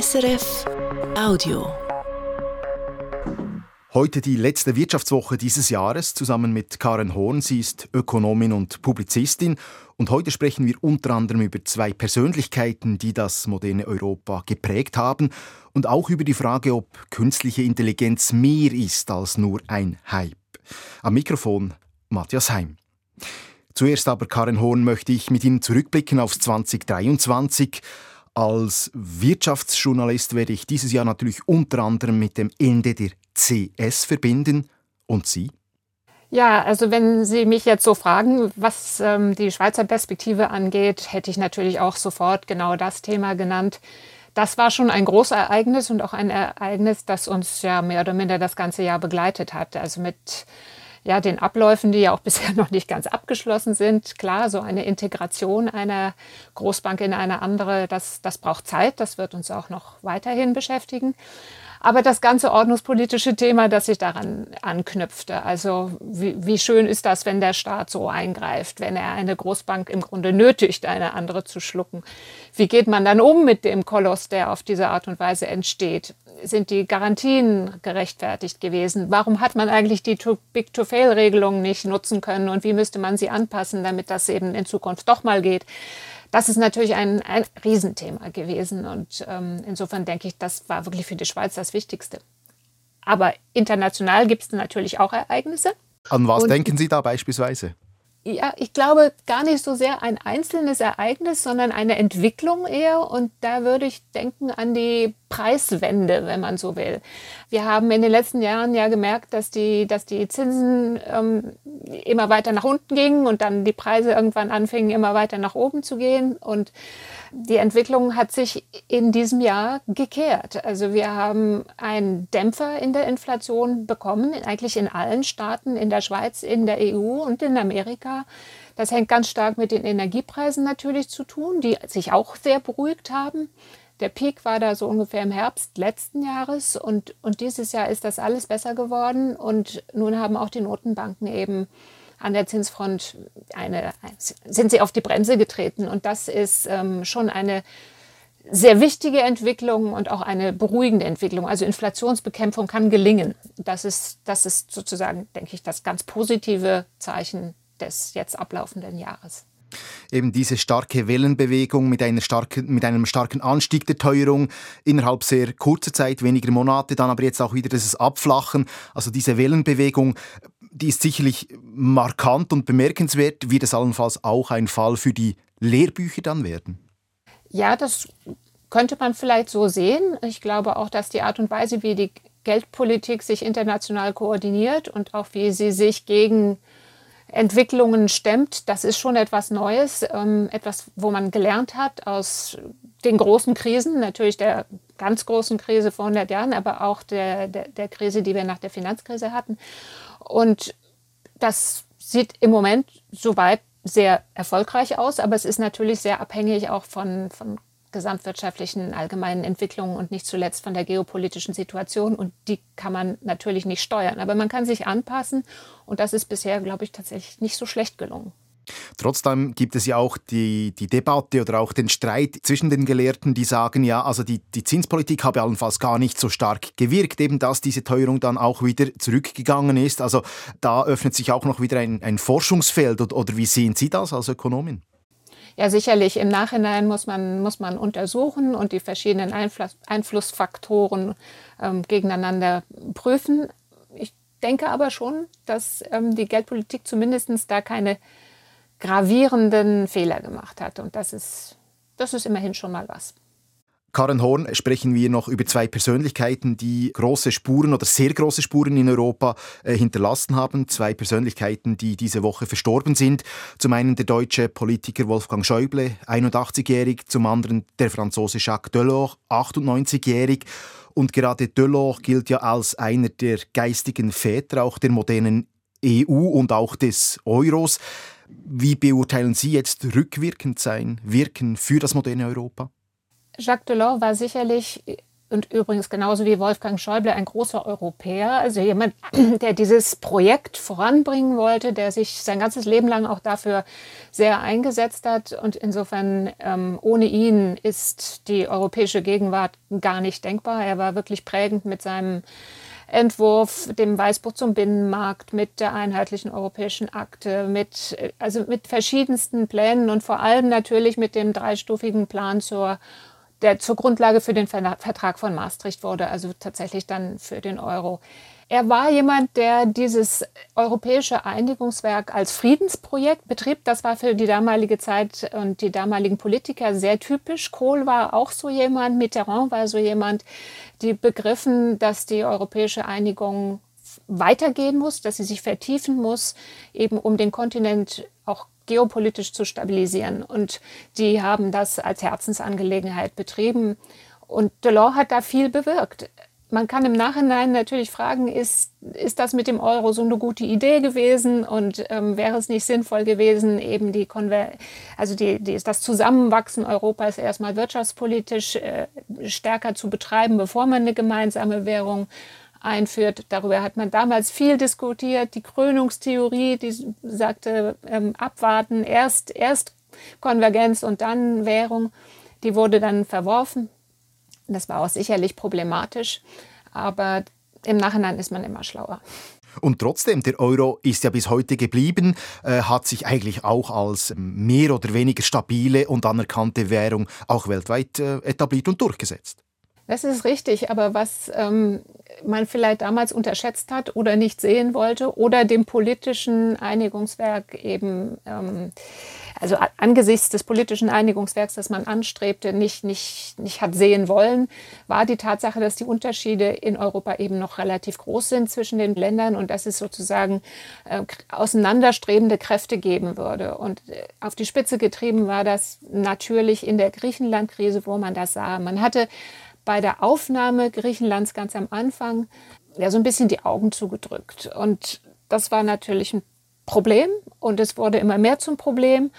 SRF Audio. Heute die letzte Wirtschaftswoche dieses Jahres zusammen mit Karen Horn. Sie ist Ökonomin und Publizistin. Und heute sprechen wir unter anderem über zwei Persönlichkeiten, die das moderne Europa geprägt haben und auch über die Frage, ob künstliche Intelligenz mehr ist als nur ein Hype. Am Mikrofon Matthias Heim. Zuerst aber, Karen Horn, möchte ich mit Ihnen zurückblicken auf 2023. Als Wirtschaftsjournalist werde ich dieses Jahr natürlich unter anderem mit dem Ende der CS verbinden. Und Sie? Ja, also wenn Sie mich jetzt so fragen, was ähm, die Schweizer Perspektive angeht, hätte ich natürlich auch sofort genau das Thema genannt. Das war schon ein großes Ereignis und auch ein Ereignis, das uns ja mehr oder minder das ganze Jahr begleitet hat. Also mit ja, den Abläufen, die ja auch bisher noch nicht ganz abgeschlossen sind. Klar, so eine Integration einer Großbank in eine andere, das, das braucht Zeit. Das wird uns auch noch weiterhin beschäftigen. Aber das ganze ordnungspolitische Thema, das sich daran anknüpfte, also wie, wie, schön ist das, wenn der Staat so eingreift, wenn er eine Großbank im Grunde nötigt, eine andere zu schlucken. Wie geht man dann um mit dem Koloss, der auf diese Art und Weise entsteht? Sind die Garantien gerechtfertigt gewesen? Warum hat man eigentlich die Too-Big-to-Fail-Regelung nicht nutzen können und wie müsste man sie anpassen, damit das eben in Zukunft doch mal geht? Das ist natürlich ein, ein Riesenthema gewesen. Und ähm, insofern denke ich, das war wirklich für die Schweiz das Wichtigste. Aber international gibt es natürlich auch Ereignisse. An was und denken Sie da beispielsweise? Ja, ich glaube gar nicht so sehr ein einzelnes Ereignis, sondern eine Entwicklung eher. Und da würde ich denken an die Preiswende, wenn man so will. Wir haben in den letzten Jahren ja gemerkt, dass die, dass die Zinsen ähm, immer weiter nach unten gingen und dann die Preise irgendwann anfingen, immer weiter nach oben zu gehen. Und die Entwicklung hat sich in diesem Jahr gekehrt. Also wir haben einen Dämpfer in der Inflation bekommen, eigentlich in allen Staaten, in der Schweiz, in der EU und in Amerika. Das hängt ganz stark mit den Energiepreisen natürlich zu tun, die sich auch sehr beruhigt haben. Der Peak war da so ungefähr im Herbst letzten Jahres und, und dieses Jahr ist das alles besser geworden und nun haben auch die Notenbanken eben an der Zinsfront eine, sind sie auf die Bremse getreten. Und das ist ähm, schon eine sehr wichtige Entwicklung und auch eine beruhigende Entwicklung. Also Inflationsbekämpfung kann gelingen. Das ist, das ist sozusagen, denke ich, das ganz positive Zeichen des jetzt ablaufenden Jahres eben diese starke Wellenbewegung mit, einer starken, mit einem starken Anstieg der Teuerung innerhalb sehr kurzer Zeit, weniger Monate, dann aber jetzt auch wieder dieses Abflachen. Also diese Wellenbewegung, die ist sicherlich markant und bemerkenswert. Wird es allenfalls auch ein Fall für die Lehrbücher dann werden? Ja, das könnte man vielleicht so sehen. Ich glaube auch, dass die Art und Weise, wie die Geldpolitik sich international koordiniert und auch wie sie sich gegen Entwicklungen stemmt, das ist schon etwas Neues, ähm, etwas, wo man gelernt hat aus den großen Krisen, natürlich der ganz großen Krise vor 100 Jahren, aber auch der, der, der Krise, die wir nach der Finanzkrise hatten. Und das sieht im Moment soweit sehr erfolgreich aus, aber es ist natürlich sehr abhängig auch von, von gesamtwirtschaftlichen allgemeinen Entwicklungen und nicht zuletzt von der geopolitischen Situation. Und die kann man natürlich nicht steuern. Aber man kann sich anpassen. Und das ist bisher, glaube ich, tatsächlich nicht so schlecht gelungen. Trotzdem gibt es ja auch die, die Debatte oder auch den Streit zwischen den Gelehrten, die sagen, ja, also die, die Zinspolitik habe allenfalls gar nicht so stark gewirkt, eben dass diese Teuerung dann auch wieder zurückgegangen ist. Also da öffnet sich auch noch wieder ein, ein Forschungsfeld. Oder, oder wie sehen Sie das als Ökonomin? Ja, sicherlich im Nachhinein muss man, muss man untersuchen und die verschiedenen Einfluss, Einflussfaktoren ähm, gegeneinander prüfen. Ich denke aber schon, dass ähm, die Geldpolitik zumindest da keine gravierenden Fehler gemacht hat. Und das ist, das ist immerhin schon mal was. Karen Horn sprechen wir noch über zwei Persönlichkeiten, die große Spuren oder sehr große Spuren in Europa äh, hinterlassen haben. Zwei Persönlichkeiten, die diese Woche verstorben sind. Zum einen der deutsche Politiker Wolfgang Schäuble, 81-jährig, zum anderen der Franzose Jacques Delors, 98-jährig. Und gerade Delors gilt ja als einer der geistigen Väter auch der modernen EU und auch des Euros. Wie beurteilen Sie jetzt rückwirkend sein Wirken für das moderne Europa? Jacques Delors war sicherlich und übrigens genauso wie Wolfgang Schäuble ein großer Europäer, also jemand, der dieses Projekt voranbringen wollte, der sich sein ganzes Leben lang auch dafür sehr eingesetzt hat. Und insofern ähm, ohne ihn ist die europäische Gegenwart gar nicht denkbar. Er war wirklich prägend mit seinem Entwurf, dem Weißbuch zum Binnenmarkt, mit der einheitlichen europäischen Akte, mit, also mit verschiedensten Plänen und vor allem natürlich mit dem dreistufigen Plan zur der zur Grundlage für den Vertrag von Maastricht wurde, also tatsächlich dann für den Euro. Er war jemand, der dieses europäische Einigungswerk als Friedensprojekt betrieb. Das war für die damalige Zeit und die damaligen Politiker sehr typisch. Kohl war auch so jemand, Mitterrand war so jemand, die begriffen, dass die europäische Einigung weitergehen muss, dass sie sich vertiefen muss, eben um den Kontinent auch geopolitisch zu stabilisieren. Und die haben das als Herzensangelegenheit betrieben. Und Delors hat da viel bewirkt. Man kann im Nachhinein natürlich fragen, ist, ist das mit dem Euro so eine gute Idee gewesen und ähm, wäre es nicht sinnvoll gewesen, eben die Konver also die, die, das Zusammenwachsen Europas erstmal wirtschaftspolitisch äh, stärker zu betreiben, bevor man eine gemeinsame Währung einführt. Darüber hat man damals viel diskutiert. Die Krönungstheorie, die sagte, ähm, abwarten, erst, erst Konvergenz und dann Währung, die wurde dann verworfen. Das war auch sicherlich problematisch, aber im Nachhinein ist man immer schlauer. Und trotzdem, der Euro ist ja bis heute geblieben, äh, hat sich eigentlich auch als mehr oder weniger stabile und anerkannte Währung auch weltweit äh, etabliert und durchgesetzt. Das ist richtig, aber was ähm, man vielleicht damals unterschätzt hat oder nicht sehen wollte oder dem politischen Einigungswerk eben, ähm, also angesichts des politischen Einigungswerks, das man anstrebte, nicht, nicht, nicht hat sehen wollen, war die Tatsache, dass die Unterschiede in Europa eben noch relativ groß sind zwischen den Ländern und dass es sozusagen äh, auseinanderstrebende Kräfte geben würde. Und äh, auf die Spitze getrieben war das natürlich in der Griechenland-Krise, wo man das sah. Man hatte bei der Aufnahme Griechenlands ganz am Anfang ja so ein bisschen die Augen zugedrückt. Und das war natürlich ein Problem und es wurde immer mehr zum Problem.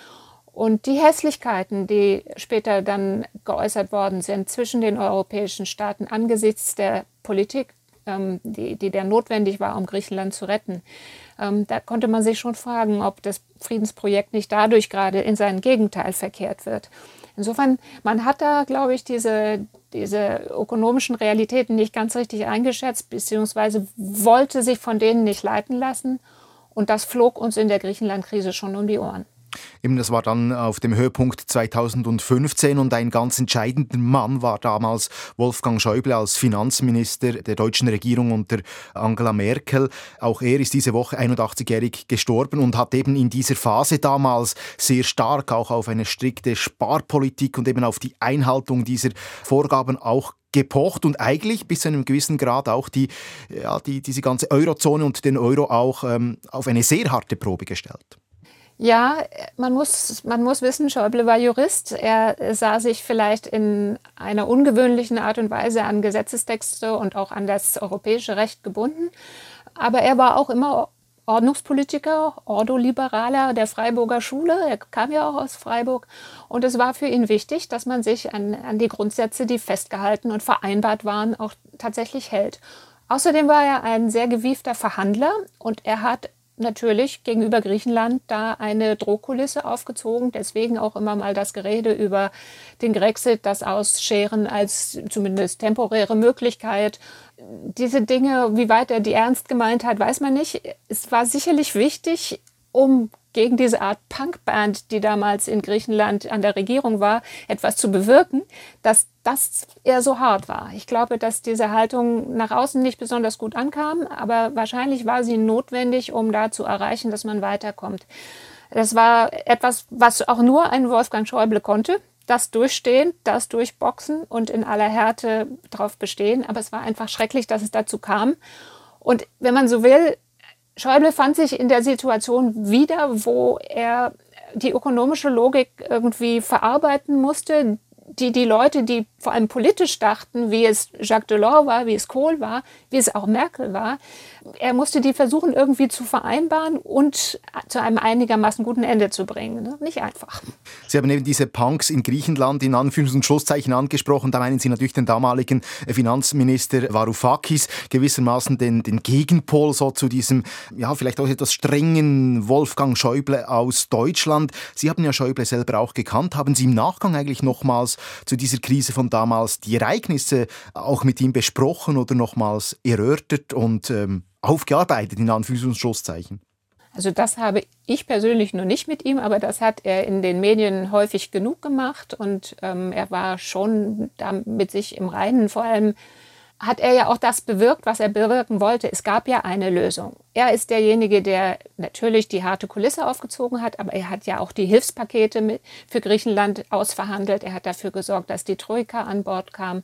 Und die Hässlichkeiten, die später dann geäußert worden sind zwischen den europäischen Staaten angesichts der Politik, ähm, die, die der notwendig war, um Griechenland zu retten, ähm, da konnte man sich schon fragen, ob das Friedensprojekt nicht dadurch gerade in sein Gegenteil verkehrt wird. Insofern, man hat da, glaube ich, diese, diese ökonomischen Realitäten nicht ganz richtig eingeschätzt, beziehungsweise wollte sich von denen nicht leiten lassen. Und das flog uns in der Griechenland-Krise schon um die Ohren. Eben, das war dann auf dem Höhepunkt 2015 und ein ganz entscheidender Mann war damals Wolfgang Schäuble als Finanzminister der deutschen Regierung unter Angela Merkel. Auch er ist diese Woche 81-jährig gestorben und hat eben in dieser Phase damals sehr stark auch auf eine strikte Sparpolitik und eben auf die Einhaltung dieser Vorgaben auch gepocht und eigentlich bis zu einem gewissen Grad auch die, ja, die, diese ganze Eurozone und den Euro auch ähm, auf eine sehr harte Probe gestellt. Ja, man muss, man muss wissen, Schäuble war Jurist. Er sah sich vielleicht in einer ungewöhnlichen Art und Weise an Gesetzestexte und auch an das europäische Recht gebunden. Aber er war auch immer Ordnungspolitiker, Ordoliberaler der Freiburger Schule. Er kam ja auch aus Freiburg. Und es war für ihn wichtig, dass man sich an, an die Grundsätze, die festgehalten und vereinbart waren, auch tatsächlich hält. Außerdem war er ein sehr gewiefter Verhandler und er hat natürlich gegenüber Griechenland da eine Drohkulisse aufgezogen. Deswegen auch immer mal das Gerede über den Grexit, das Ausscheren als zumindest temporäre Möglichkeit. Diese Dinge, wie weit er die ernst gemeint hat, weiß man nicht. Es war sicherlich wichtig, um gegen diese Art Punkband, die damals in Griechenland an der Regierung war, etwas zu bewirken, dass das eher so hart war. Ich glaube, dass diese Haltung nach außen nicht besonders gut ankam, aber wahrscheinlich war sie notwendig, um da zu erreichen, dass man weiterkommt. Das war etwas, was auch nur ein Wolfgang Schäuble konnte. Das durchstehen, das durchboxen und in aller Härte darauf bestehen. Aber es war einfach schrecklich, dass es dazu kam. Und wenn man so will, Schäuble fand sich in der Situation wieder, wo er die ökonomische Logik irgendwie verarbeiten musste, die die Leute, die vor allem politisch dachten, wie es Jacques Delors war, wie es Kohl war, wie es auch Merkel war. Er musste die versuchen, irgendwie zu vereinbaren und zu einem einigermaßen guten Ende zu bringen. Ne? Nicht einfach. Sie haben eben diese Punks in Griechenland in Anführungs- und Schlusszeichen angesprochen. Da meinen Sie natürlich den damaligen Finanzminister Varoufakis, gewissermaßen den, den Gegenpol so zu diesem, ja, vielleicht auch etwas strengen Wolfgang Schäuble aus Deutschland. Sie haben ja Schäuble selber auch gekannt. Haben Sie im Nachgang eigentlich nochmals zu dieser Krise von damals die Ereignisse auch mit ihm besprochen oder nochmals erörtert und ähm, aufgearbeitet, in Anführungs-? Also das habe ich persönlich nur nicht mit ihm, aber das hat er in den Medien häufig genug gemacht und ähm, er war schon da mit sich im Reinen. Vor allem hat er ja auch das bewirkt, was er bewirken wollte. Es gab ja eine Lösung. Er ist derjenige, der natürlich die harte Kulisse aufgezogen hat, aber er hat ja auch die Hilfspakete für Griechenland ausverhandelt. Er hat dafür gesorgt, dass die Troika an Bord kam.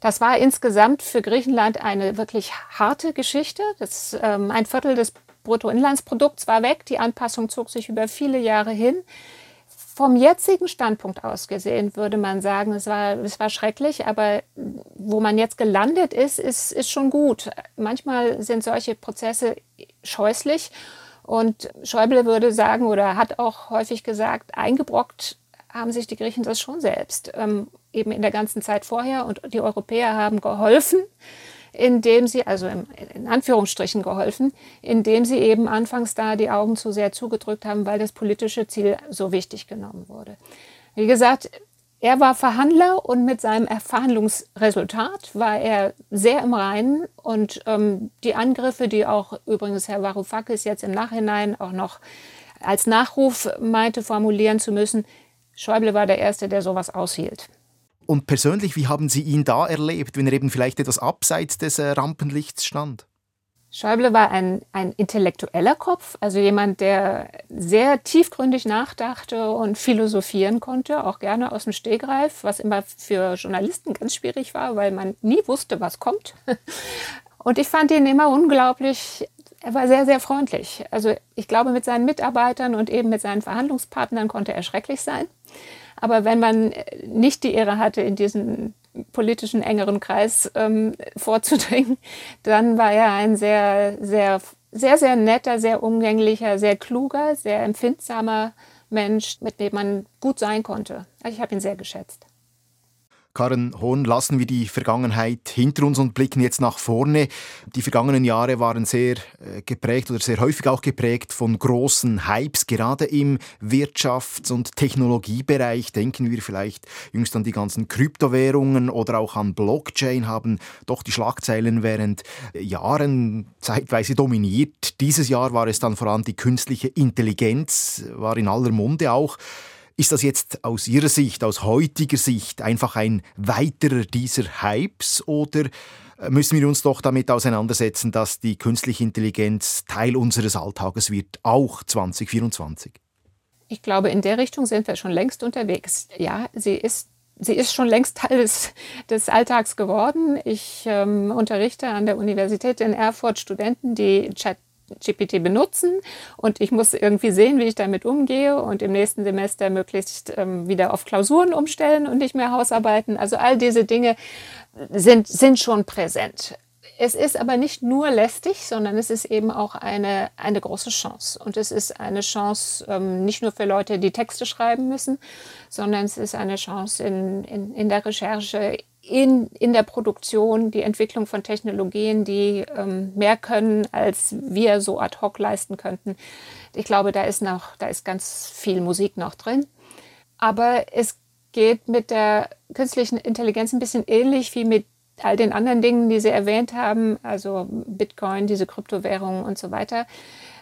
Das war insgesamt für Griechenland eine wirklich harte Geschichte. Das, ähm, ein Viertel des Bruttoinlandsprodukts war weg. Die Anpassung zog sich über viele Jahre hin. Vom jetzigen Standpunkt aus gesehen würde man sagen, es war, es war schrecklich, aber wo man jetzt gelandet ist, ist, ist schon gut. Manchmal sind solche Prozesse scheußlich und Schäuble würde sagen oder hat auch häufig gesagt, eingebrockt haben sich die Griechen das schon selbst, ähm, eben in der ganzen Zeit vorher und die Europäer haben geholfen indem sie, also in Anführungsstrichen geholfen, indem sie eben anfangs da die Augen zu sehr zugedrückt haben, weil das politische Ziel so wichtig genommen wurde. Wie gesagt, er war Verhandler und mit seinem Verhandlungsresultat war er sehr im Reinen und ähm, die Angriffe, die auch übrigens Herr Varoufakis jetzt im Nachhinein auch noch als Nachruf meinte formulieren zu müssen, Schäuble war der Erste, der sowas aushielt. Und persönlich, wie haben Sie ihn da erlebt, wenn er eben vielleicht etwas abseits des äh, Rampenlichts stand? Schäuble war ein, ein intellektueller Kopf, also jemand, der sehr tiefgründig nachdachte und philosophieren konnte, auch gerne aus dem Stegreif, was immer für Journalisten ganz schwierig war, weil man nie wusste, was kommt. Und ich fand ihn immer unglaublich, er war sehr, sehr freundlich. Also ich glaube, mit seinen Mitarbeitern und eben mit seinen Verhandlungspartnern konnte er schrecklich sein. Aber wenn man nicht die Ehre hatte, in diesen politischen engeren Kreis ähm, vorzudringen, dann war er ein sehr, sehr, sehr, sehr netter, sehr umgänglicher, sehr kluger, sehr empfindsamer Mensch, mit dem man gut sein konnte. Ich habe ihn sehr geschätzt. Karen Hohn, lassen wir die Vergangenheit hinter uns und blicken jetzt nach vorne. Die vergangenen Jahre waren sehr äh, geprägt oder sehr häufig auch geprägt von großen Hypes, gerade im Wirtschafts- und Technologiebereich. Denken wir vielleicht jüngst an die ganzen Kryptowährungen oder auch an Blockchain, haben doch die Schlagzeilen während Jahren zeitweise dominiert. Dieses Jahr war es dann vor allem die künstliche Intelligenz, war in aller Munde auch. Ist das jetzt aus Ihrer Sicht, aus heutiger Sicht einfach ein weiterer dieser Hypes oder äh, müssen wir uns doch damit auseinandersetzen, dass die künstliche Intelligenz Teil unseres Alltages wird, auch 2024? Ich glaube, in der Richtung sind wir schon längst unterwegs. Ja, sie ist sie ist schon längst Teil des, des Alltags geworden. Ich ähm, unterrichte an der Universität in Erfurt Studenten, die Chat GPT benutzen und ich muss irgendwie sehen, wie ich damit umgehe und im nächsten Semester möglichst ähm, wieder auf Klausuren umstellen und nicht mehr Hausarbeiten. Also all diese Dinge sind, sind schon präsent. Es ist aber nicht nur lästig, sondern es ist eben auch eine, eine große Chance. Und es ist eine Chance ähm, nicht nur für Leute, die Texte schreiben müssen, sondern es ist eine Chance in, in, in der Recherche, in, in der Produktion, die Entwicklung von Technologien, die ähm, mehr können, als wir so ad hoc leisten könnten. Ich glaube, da ist noch, da ist ganz viel Musik noch drin. Aber es geht mit der künstlichen Intelligenz ein bisschen ähnlich wie mit all den anderen Dingen, die Sie erwähnt haben, also Bitcoin, diese Kryptowährungen und so weiter,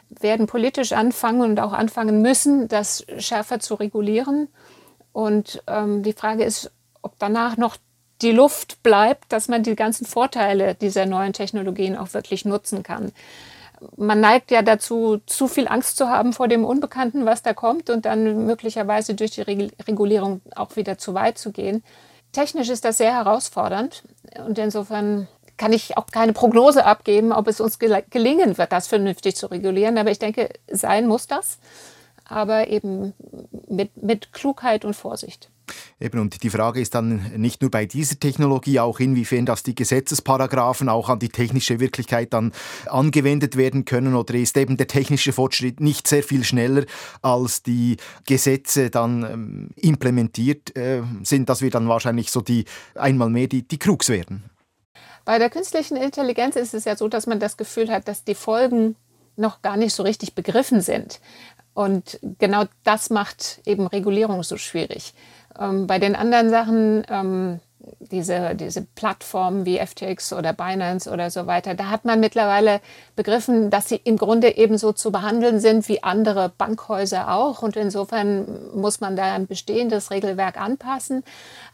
werden politisch anfangen und auch anfangen müssen, das schärfer zu regulieren. Und ähm, die Frage ist, ob danach noch die Luft bleibt, dass man die ganzen Vorteile dieser neuen Technologien auch wirklich nutzen kann. Man neigt ja dazu, zu viel Angst zu haben vor dem Unbekannten, was da kommt und dann möglicherweise durch die Regulierung auch wieder zu weit zu gehen. Technisch ist das sehr herausfordernd und insofern kann ich auch keine Prognose abgeben, ob es uns gelingen wird, das vernünftig zu regulieren. Aber ich denke, sein muss das, aber eben mit, mit Klugheit und Vorsicht. Eben, und die Frage ist dann nicht nur bei dieser Technologie, auch inwiefern dass die Gesetzesparagraphen auch an die technische Wirklichkeit dann angewendet werden können oder ist eben der technische Fortschritt nicht sehr viel schneller als die Gesetze dann ähm, implementiert äh, sind, dass wir dann wahrscheinlich so die einmal mehr die, die Krux werden. Bei der künstlichen Intelligenz ist es ja so, dass man das Gefühl hat, dass die Folgen noch gar nicht so richtig begriffen sind. Und genau das macht eben Regulierung so schwierig. Ähm, bei den anderen Sachen, ähm, diese, diese Plattformen wie FTX oder Binance oder so weiter, da hat man mittlerweile begriffen, dass sie im Grunde ebenso zu behandeln sind wie andere Bankhäuser auch. Und insofern muss man da ein bestehendes Regelwerk anpassen.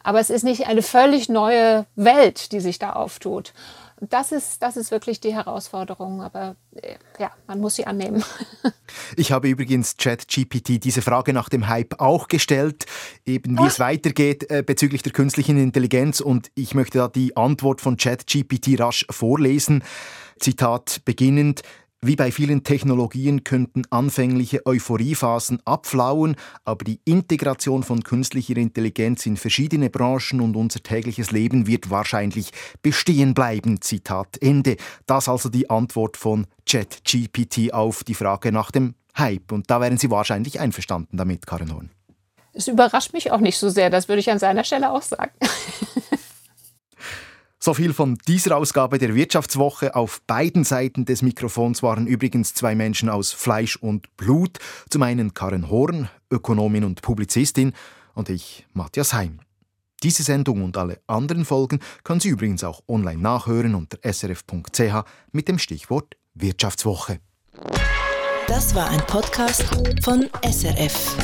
Aber es ist nicht eine völlig neue Welt, die sich da auftut das ist, das ist wirklich die Herausforderung, aber äh, ja, man muss sie annehmen. ich habe übrigens ChatGPT diese Frage nach dem Hype auch gestellt, eben wie Ach. es weitergeht äh, bezüglich der künstlichen Intelligenz und ich möchte da die Antwort von ChatGPT rasch vorlesen. Zitat beginnend, wie bei vielen Technologien könnten anfängliche Euphoriephasen abflauen, aber die Integration von künstlicher Intelligenz in verschiedene Branchen und unser tägliches Leben wird wahrscheinlich bestehen bleiben. Zitat Ende. Das also die Antwort von ChatGPT auf die Frage nach dem Hype. Und da wären Sie wahrscheinlich einverstanden damit, Karen Horn. Es überrascht mich auch nicht so sehr, das würde ich an seiner Stelle auch sagen. So viel von dieser Ausgabe der Wirtschaftswoche. Auf beiden Seiten des Mikrofons waren übrigens zwei Menschen aus Fleisch und Blut. Zum einen Karen Horn, Ökonomin und Publizistin, und ich, Matthias Heim. Diese Sendung und alle anderen Folgen können Sie übrigens auch online nachhören unter srf.ch mit dem Stichwort Wirtschaftswoche. Das war ein Podcast von SRF.